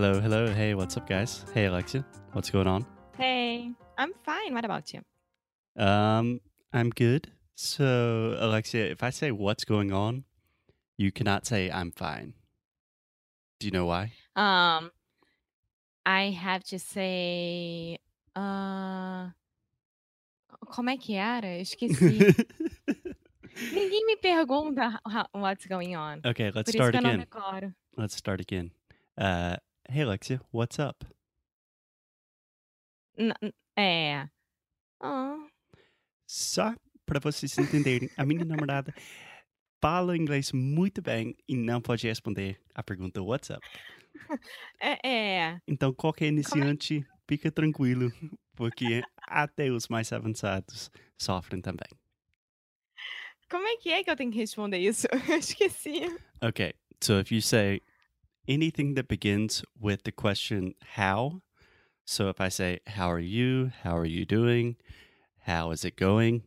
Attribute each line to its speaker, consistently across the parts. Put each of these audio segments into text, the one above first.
Speaker 1: Hello, hello. Hey, what's up, guys? Hey, Alexia. What's going on?
Speaker 2: Hey, I'm fine. What about you?
Speaker 1: Um, I'm good. So, Alexia, if I say what's going on, you cannot say I'm fine. Do you know why?
Speaker 2: Um, I have to say, uh, como é que era? Eu esqueci. Ninguém me pergunta how- what's going on.
Speaker 1: okay, let's
Speaker 2: Por
Speaker 1: start
Speaker 2: que eu não
Speaker 1: again. Let's start again. Uh, hey, Alexia, what's up?
Speaker 2: N- É. Oh,
Speaker 1: Só para vocês entenderem, a minha namorada fala inglês muito bem e não pode responder a pergunta what's up.
Speaker 2: é, é.
Speaker 1: Então, qualquer iniciante, fica tranquilo, porque até os mais avançados sofrem também.
Speaker 2: Como é que é que eu tenho que responder isso? Eu esqueci.
Speaker 1: Okay, so if you say anything that begins with the question how, so if I say, How are you? How are you doing? How is it going?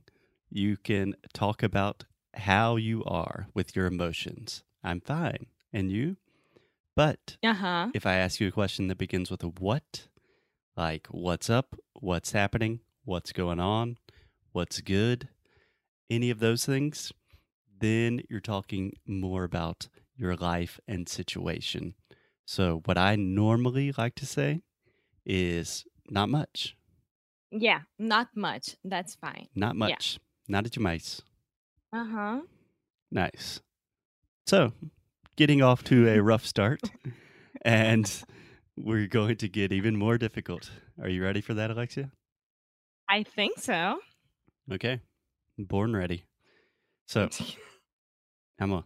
Speaker 1: You can talk about how you are with your emotions. I'm fine. And you? But
Speaker 2: Aham.
Speaker 1: if I ask you a question that begins with a what, like what's up, what's happening, what's going on, what's good, any of those things, then you're talking more about your life and situation. So, what I normally like to say is not much,
Speaker 2: Yeah, not much. That's fine.
Speaker 1: not much, nada Uh
Speaker 2: huh.
Speaker 1: Nice. So, getting off to a rough start, and we're going to get even more difficult. Are you ready for that, Alexia?
Speaker 2: I think so.
Speaker 1: Okay. Born ready. So, Emma,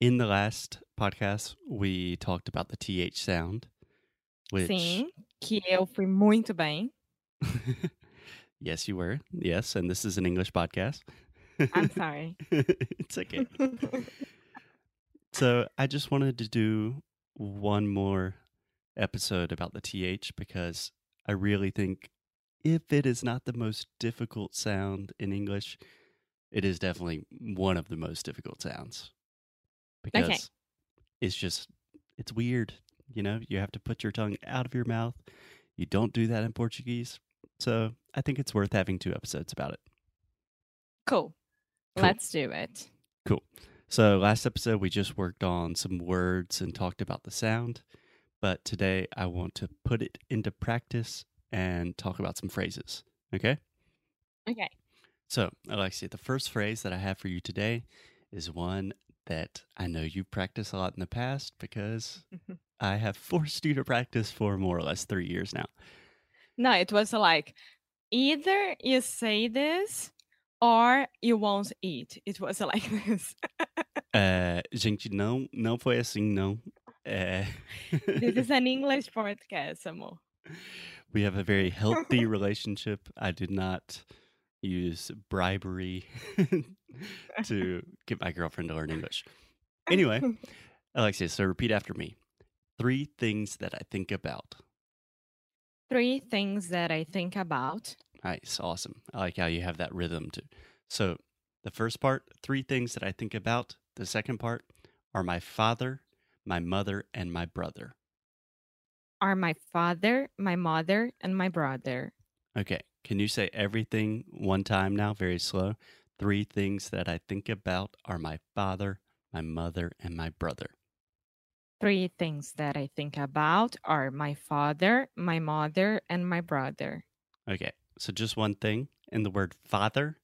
Speaker 1: in the last podcast, we talked about the TH sound, which.
Speaker 2: Sim, que eu fui muito bem.
Speaker 1: yes, you were. Yes, and this is an English podcast.
Speaker 2: I'm sorry.
Speaker 1: it's okay. So I just wanted to do one more episode about the TH because I really think if it is not the most difficult sound in English, it is definitely one of the most difficult sounds. Because it's just, it's weird. You know, you have to put your tongue out of your mouth. You don't do that in Portuguese. So I think it's worth having two episodes about it.
Speaker 2: Cool.
Speaker 1: Cool.
Speaker 2: Let's do it. Cool.
Speaker 1: So, last episode, we just worked on some words and talked about the sound. But today, I want to put it into practice and talk about some phrases. Okay?
Speaker 2: Okay.
Speaker 1: So, Alexia, the first phrase that I have for you today is one that I know you practiced a lot in the past because I have forced you to practice for more or less three years now.
Speaker 2: No, it was like either you say this or you won't eat. It was like this.
Speaker 1: Uh, gente, não, não foi assim, não. Uh,
Speaker 2: this is an English podcast, amor.
Speaker 1: we have a very healthy relationship. I did not use bribery to get my girlfriend to learn English. Anyway, Alexia, so repeat after me. Three things that I think about.
Speaker 2: Three things that I think about.
Speaker 1: Nice, awesome. I like how you have that rhythm too. So, the first part, three things that I think about. The second part are my father, my mother, and my brother.
Speaker 2: Are my father, my mother, and my brother.
Speaker 1: Okay, can you say everything one time now, very slow? Three things that I think about are my father, my mother, and my brother.
Speaker 2: Three things that I think about are my father, my mother, and my brother.
Speaker 1: Okay, so just one thing in the word father,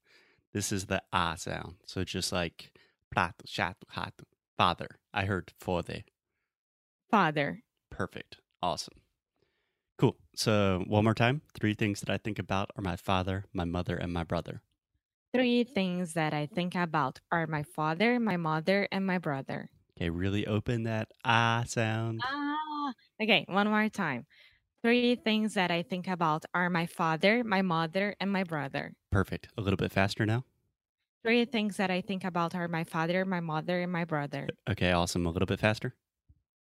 Speaker 1: this is the ah sound. So just like prato, chato, rato, father. I heard father.
Speaker 2: Father,
Speaker 1: Perfect. Awesome. Cool. So one more time. Three things that I think about are my father, my mother, and my brother.
Speaker 2: Three things that I think about are my father, my mother, and my brother.
Speaker 1: Okay, really open that ah sound.
Speaker 2: Ah, okay, one more time. Three things that I think about are my father, my mother, and my brother.
Speaker 1: Perfect. A little bit faster now.
Speaker 2: Three things that I think about are my father, my mother, and my brother.
Speaker 1: Okay, awesome. A little bit faster.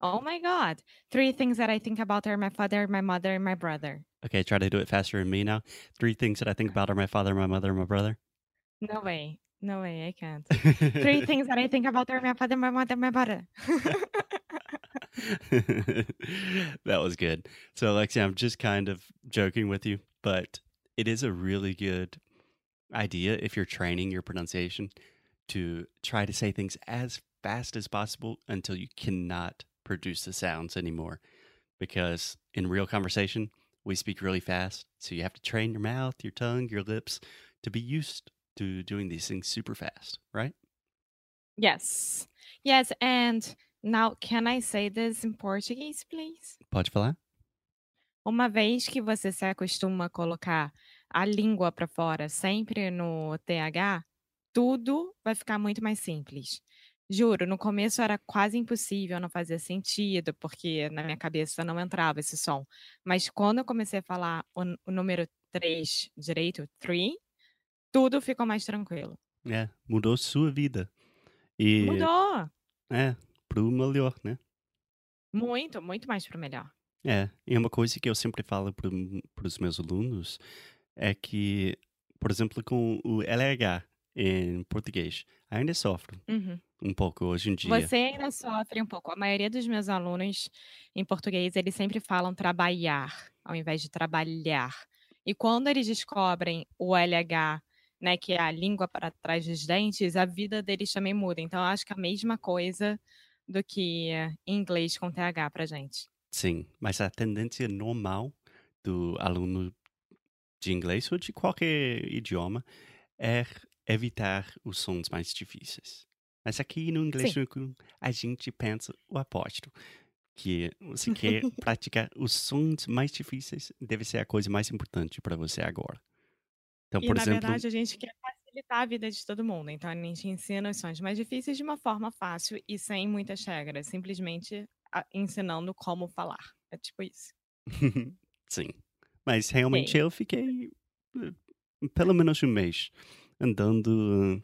Speaker 2: Oh my God. Three things that I think about are my father, my mother, and my brother.
Speaker 1: Okay, try to do it faster than me now. Three things that I think about are my father, my mother, and my brother.
Speaker 2: No way. No way. I can't. Three things that I think about are my father, my mother, my brother.
Speaker 1: that was good. So, Alexia, I'm just kind of joking with you, but it is a really good idea if you're training your pronunciation to try to say things as fast as possible until you cannot produce the sounds anymore. Because in real conversation, we speak really fast. So you have to train your mouth, your tongue, your lips to be used to doing these things super fast, right?
Speaker 2: Yes. Yes. And now, can I say this in Portuguese, please?
Speaker 1: Pode falar?
Speaker 2: Uma vez que você se acostuma a colocar a língua para fora sempre no TH, tudo vai ficar muito mais simples. Juro, no começo era quase impossível, não fazia sentido, porque na minha cabeça não entrava esse som. Mas quando eu comecei a falar o, o número 3 direito, 3, tudo ficou mais tranquilo.
Speaker 1: É, mudou sua vida. E
Speaker 2: Mudou!
Speaker 1: é, pro melhor, né?
Speaker 2: Muito, muito mais pro melhor.
Speaker 1: É, e uma coisa que eu sempre falo para os meus alunos é que, por exemplo, com o LH em português, ainda sofro
Speaker 2: Uhum.
Speaker 1: um pouco hoje em dia.
Speaker 2: Você ainda sofre um pouco. A maioria dos meus alunos em português, eles sempre falam trabalhar, ao invés de trabalhar. E quando eles descobrem o LH, né, que é a língua para trás dos dentes, a vida deles também muda. Então, eu acho que é a mesma coisa do que em inglês com TH pra gente.
Speaker 1: Sim, mas a tendência normal do aluno de inglês ou de qualquer idioma é evitar os sons mais difíceis. Mas aqui no inglês
Speaker 2: Sim.
Speaker 1: a gente pensa o oposto, que você quer praticar os sons mais difíceis, deve ser a coisa mais importante para você agora. Então,
Speaker 2: E,
Speaker 1: por
Speaker 2: na
Speaker 1: exemplo,
Speaker 2: verdade, a gente quer facilitar a vida de todo mundo. Então, a gente ensina os sons mais difíceis de uma forma fácil e sem muitas regras. Simplesmente a- ensinando como falar. É tipo isso.
Speaker 1: Sim. Mas realmente
Speaker 2: Sim.
Speaker 1: eu fiquei eh, pelo menos um mês andando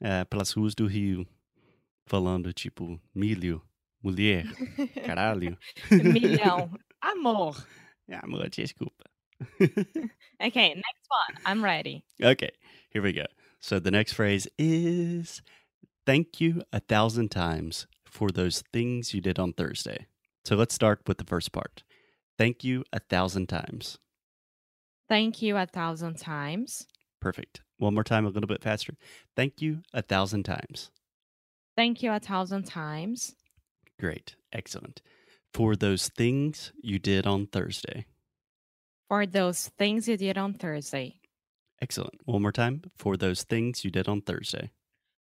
Speaker 1: eh, pelas ruas do Rio, falando tipo milho, mulher, caralho.
Speaker 2: Milhão. Amor.
Speaker 1: Amor, desculpa.
Speaker 2: Okay, next one. I'm ready.
Speaker 1: Okay, here we go. So the next phrase is thank you a thousand times for those things you did on Thursday. So let's start with the first part. Thank you a thousand times.
Speaker 2: Thank you a thousand times.
Speaker 1: Perfect. One more time, a little bit faster. Thank you a thousand times.
Speaker 2: Thank you a thousand times.
Speaker 1: Great. Excellent. For those things you did on Thursday.
Speaker 2: For those things you did on Thursday.
Speaker 1: Excellent. One more time. For those things you did on Thursday.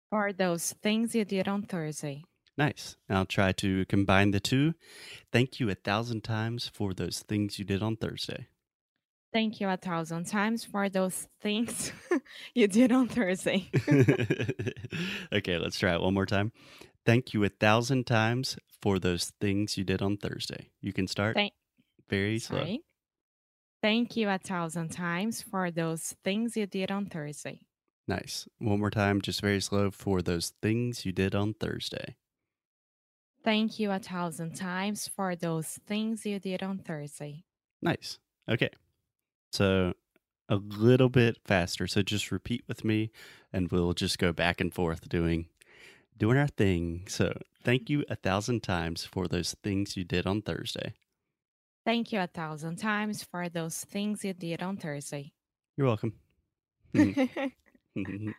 Speaker 2: For those things you did on Thursday.
Speaker 1: Nice. I'll try to combine the two. Thank you a thousand times for those things you did on Thursday.
Speaker 2: Thank you a thousand times for those things you did on Thursday.
Speaker 1: okay, let's try it one more time. Thank you a thousand times for those things you did on Thursday. You can start
Speaker 2: Thank-
Speaker 1: very slow.
Speaker 2: Thank you a thousand times for those things you did on Thursday.
Speaker 1: Nice. One more time, just very slow for those things you did on Thursday.
Speaker 2: Thank you a thousand times for those things you did on Thursday.
Speaker 1: Nice. Okay. So a little bit faster. So just repeat with me and we'll just go back and forth doing doing our thing. So thank you a thousand times for those things you did on Thursday.
Speaker 2: Thank you a thousand times for those things you did on Thursday.
Speaker 1: You're welcome. Mm-hmm. Mm-hmm.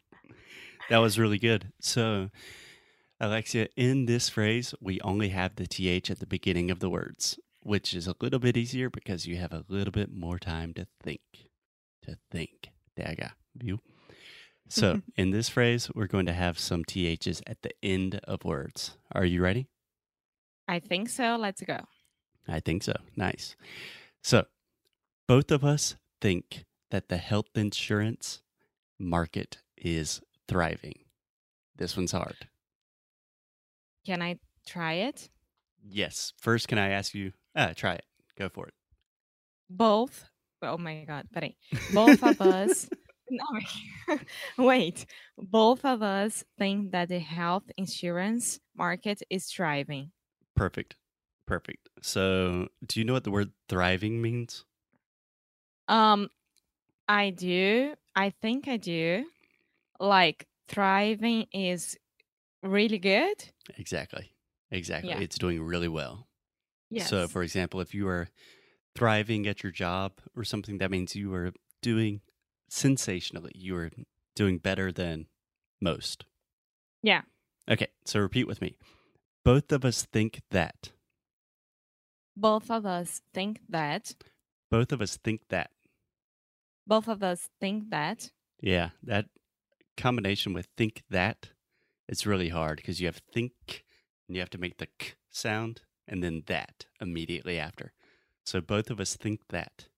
Speaker 1: that was really good. So Alexia, in this phrase, we only have the TH at the beginning of the words, which is a little bit easier because you have a little bit more time to think. To think. TH, viu? So, in this phrase, we're going to have some THs at the end of words. Are you ready?
Speaker 2: I think so. Let's go.
Speaker 1: I think so. Nice. So, both of us think that the health insurance market is thriving. This one's hard.
Speaker 2: Can I try it?
Speaker 1: Yes. First, can I ask you? Ah, try it. Go for it.
Speaker 2: Both. Oh my God. Peraí. Both of us. No, wait. Both of us think that the health insurance market is thriving.
Speaker 1: Perfect. Perfect. So, do you know what the word thriving means?
Speaker 2: Um, I do. I think I do. Like thriving is really good.
Speaker 1: Exactly. Exactly.
Speaker 2: Yeah.
Speaker 1: It's doing really well.
Speaker 2: Yes.
Speaker 1: So, for example, if you are thriving at your job or something, that means you are doing sensationally. You are doing better than most.
Speaker 2: Yeah.
Speaker 1: Okay, so repeat with me. Both of us think that.
Speaker 2: Both of us think that.
Speaker 1: Both of us think that.
Speaker 2: Both of us think that.
Speaker 1: Yeah, that combination with think that it's really hard because you have think and you have to make the k sound and then that immediately after. So both of us think that.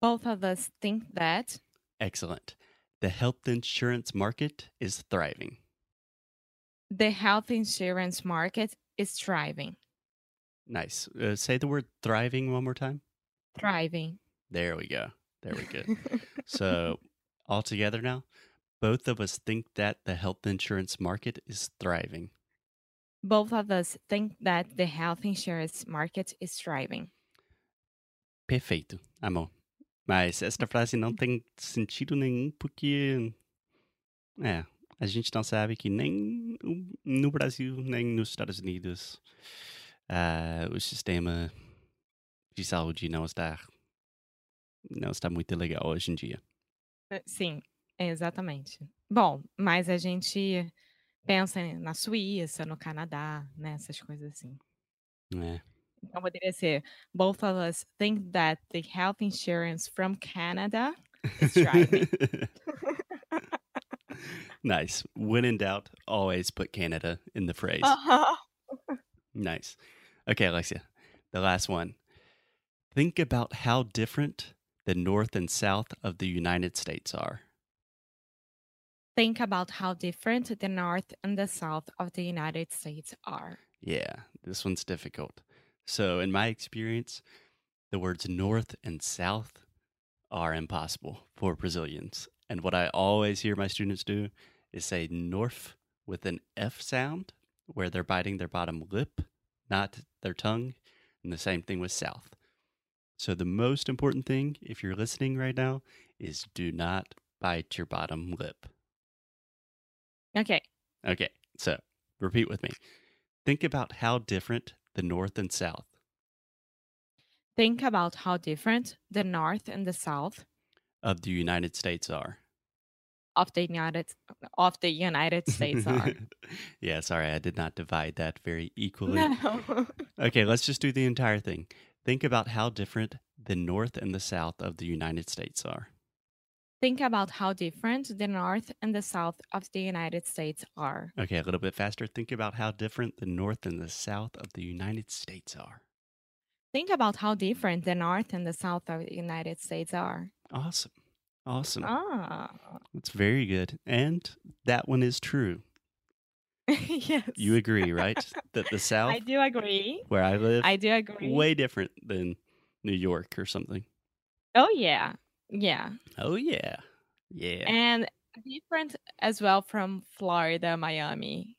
Speaker 2: Both of us think that.
Speaker 1: Excellent. The health insurance market is thriving.
Speaker 2: The health insurance market is thriving.
Speaker 1: Nice. Uh, say the word thriving one more time.
Speaker 2: Thriving.
Speaker 1: There we go. There we go. so, all together now, both of us think that the health insurance market is thriving.
Speaker 2: Both of us think that the health insurance market is thriving.
Speaker 1: Perfeito, amor. Mas esta frase não tem sentido nenhum porque é, a gente não sabe que nem no Brasil, nem nos Estados Unidos ah, o sistema de saúde não está não está muito legal hoje em dia.
Speaker 2: Eh, Sim, exatamente. Bom, mas a gente pensa na Suíça, no Canadá, né? Essas coisas assim.
Speaker 1: É.
Speaker 2: Então poderia ser both of us think that the health insurance from Canada is thriving.
Speaker 1: nice. When in doubt, always put Canada in the phrase.
Speaker 2: Uh-huh.
Speaker 1: Nice. Okay, Alexia, the last one. Think about how different the North and South of the United States are.
Speaker 2: Think about how different the North and the South of the United States are.
Speaker 1: Yeah, this one's difficult. So, in my experience, the words North and South are impossible for Brazilians. And what I always hear my students do is say North with an F sound, where they're biting their bottom lip, not their tongue. And the same thing with South. So, the most important thing, if you're listening right now, is do not bite your bottom lip.
Speaker 2: Ok.
Speaker 1: Okay, so repeat with me. Think about how different the North and South
Speaker 2: Think about how different the North and the South
Speaker 1: of the United States are.
Speaker 2: Of the United of the United States are.
Speaker 1: yeah, sorry, I did not divide that very equally.
Speaker 2: no.
Speaker 1: Okay, let's just do the entire thing. Think about how different the North and the South of the United States are.
Speaker 2: Think about how different the North and the South of the United States are.
Speaker 1: Okay, a little bit faster. Think about how different the North and the South of the United States are.
Speaker 2: Think about how different the North and the South of the United States are.
Speaker 1: Awesome. Awesome.
Speaker 2: Ah.
Speaker 1: That's very good. And that one is true.
Speaker 2: yes.
Speaker 1: You agree, right? that the South,
Speaker 2: I do agree.
Speaker 1: where I live,
Speaker 2: I do agree.
Speaker 1: way different than New York or something.
Speaker 2: Oh yeah. Yeah.
Speaker 1: Oh yeah, yeah,
Speaker 2: And different as well from Florida, Miami.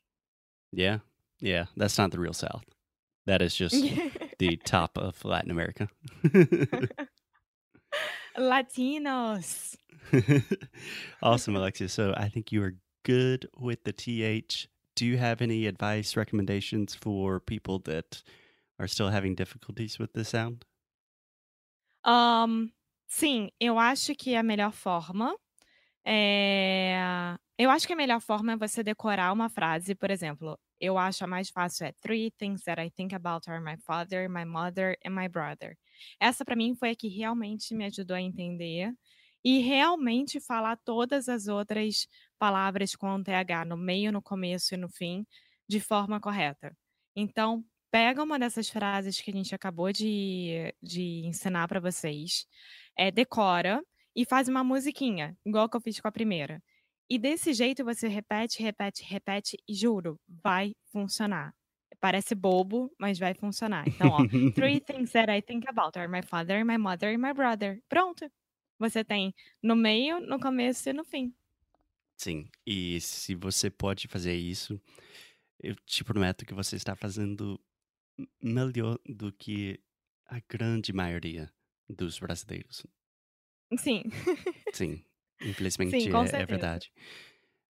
Speaker 1: yeah, yeah. That's not the real South. That is just the top of Latin America.
Speaker 2: Latinos.
Speaker 1: awesome, Alexia. So I think you are good with the TH. Do you have any advice, recommendations for people that are still having difficulties with the sound?
Speaker 2: Um, sim, eu acho que a melhor forma é. Eu acho que a melhor forma é você decorar uma frase, por exemplo, eu acho a mais fácil é Three things that I think about are my father, my mother and my brother. Essa para mim foi a que realmente me ajudou a entender e realmente falar todas as outras palavras com TH no meio, no começo e no fim de forma correta. Então, pega uma dessas frases que a gente acabou de, de ensinar para vocês, é, decora e faz uma musiquinha, igual que eu fiz com a primeira. E desse jeito você repete, repete, repete e juro, vai funcionar. Parece bobo, mas vai funcionar. Então, ó, three things that I think about are my father, my mother and my brother. Pronto. Você tem no meio, no começo e no fim.
Speaker 1: Sim, e se você pode fazer isso, eu te prometo que você está fazendo melhor do que a grande maioria dos brasileiros.
Speaker 2: Sim.
Speaker 1: Sim, infelizmente
Speaker 2: Sim,
Speaker 1: é, é verdade.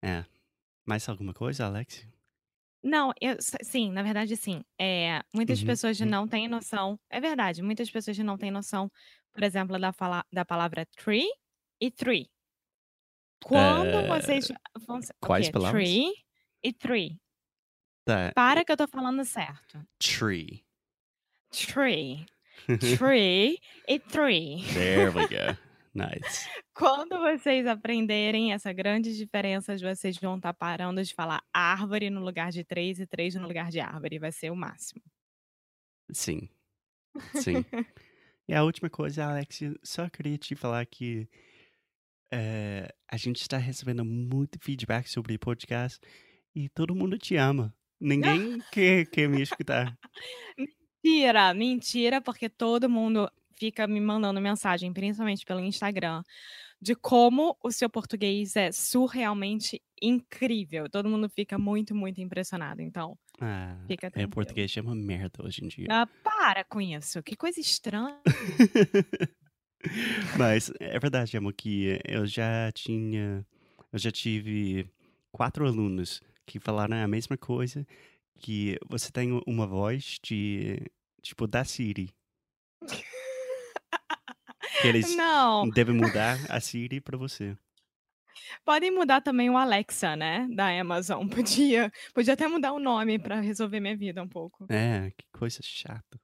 Speaker 1: É. Mais alguma coisa, Alex?
Speaker 2: Não, eu sim, na verdade sim. Eh, muitas
Speaker 1: Uhum,
Speaker 2: pessoas
Speaker 1: uhum.
Speaker 2: não têm noção é verdade, muitas pessoas não têm noção, por exemplo, da fala da palavra tree e three. Quando
Speaker 1: Eh,
Speaker 2: vocês vão
Speaker 1: quais
Speaker 2: quê?
Speaker 1: palavras?
Speaker 2: Tree e three.
Speaker 1: Tá.
Speaker 2: Para que eu tô falando certo.
Speaker 1: Tree.
Speaker 2: Tree. Tree e three.
Speaker 1: There we go. Nice.
Speaker 2: Quando vocês aprenderem essa grande diferença, vocês vão estar parando de falar árvore no lugar de três e três no lugar de árvore, vai ser o máximo.
Speaker 1: Sim. Sim. E a última coisa, Alex, só queria te falar que eh, a gente está recebendo muito feedback sobre podcast e todo mundo te ama. Ninguém quer, quer me escutar.
Speaker 2: Mentira, mentira, porque todo mundo fica me mandando mensagem, principalmente pelo Instagram, de como o seu português é surrealmente incrível. Todo mundo fica muito, muito impressionado. Então,
Speaker 1: Ah,
Speaker 2: fica
Speaker 1: é,
Speaker 2: tranquilo.
Speaker 1: português é uma merda hoje em dia.
Speaker 2: Ah, para com isso. Que coisa estranha.
Speaker 1: Mas é verdade, amor, que eu já tinha. Eu já tive quatro alunos que falaram a mesma coisa, que você tem uma voz de. tipo, da Siri. Que eles
Speaker 2: Não,
Speaker 1: devem mudar a Siri pra você.
Speaker 2: Podem mudar também o Alexa, né, da Amazon. Podia, podia até mudar o nome pra resolver minha vida um pouco.
Speaker 1: É, que coisa chata.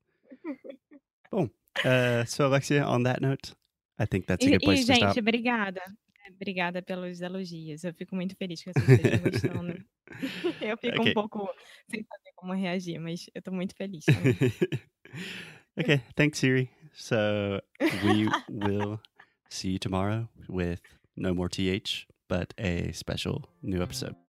Speaker 1: Bom, uh, so Alexia, on that note, I think that's a
Speaker 2: E,
Speaker 1: good
Speaker 2: e,
Speaker 1: place to
Speaker 2: gente,
Speaker 1: stop.
Speaker 2: obrigada. Obrigada pelos elogios. Eu fico muito feliz que vocês estejam gostando. Eu fico um
Speaker 1: Okay.
Speaker 2: pouco sem saber como reagir, mas eu tô muito feliz
Speaker 1: okay, thanks, Siri. So we will see you tomorrow with no more TH, but a special new episode.